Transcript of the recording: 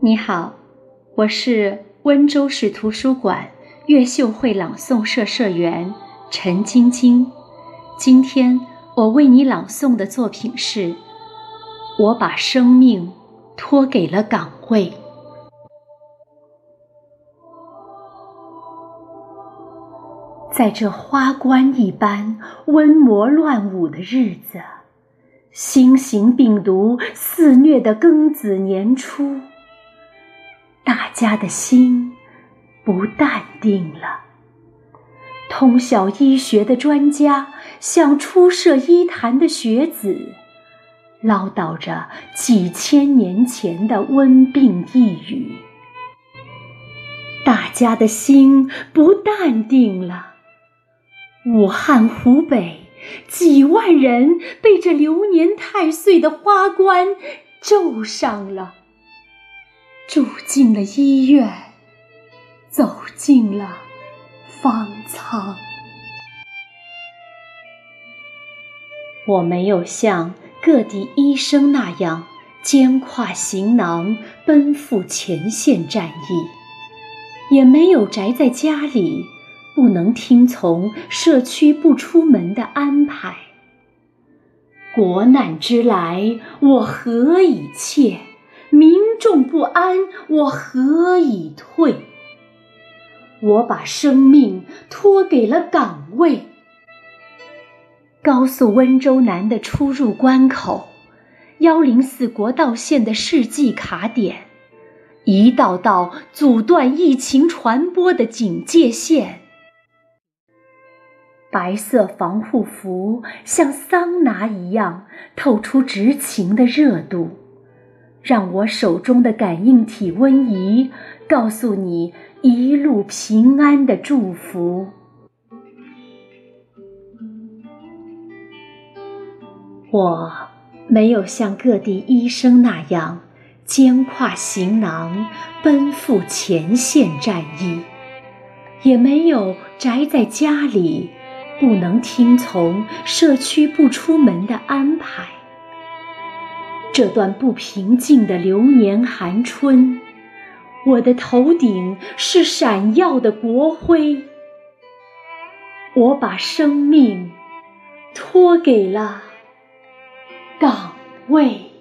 你好，我是温州市图书馆越秀会朗诵社社员陈晶晶。今天我为你朗诵的作品是《我把生命托给了岗位》。在这花冠一般温魔乱舞的日子，新型病毒肆虐的庚子年初。大家的心不淡定了。通晓医学的专家向初涉医坛的学子唠叨着几千年前的瘟病一语。大家的心不淡定了。武汉、湖北几万人被这流年太岁的花冠咒上了。住进了医院，走进了方舱。我没有像各地医生那样肩挎行囊奔赴前线战役，也没有宅在家里不能听从社区不出门的安排。国难之来，我何以怯？民众不安，我何以退？我把生命托给了岗位。高速温州南的出入关口，幺零四国道线的世纪卡点，一道道阻断疫情传播的警戒线。白色防护服像桑拿一样透出执勤的热度。让我手中的感应体温仪告诉你一路平安的祝福。我没有像各地医生那样肩挎行囊奔赴前线战役，也没有宅在家里不能听从社区不出门的安排。这段不平静的流年寒春，我的头顶是闪耀的国徽。我把生命托给了岗位。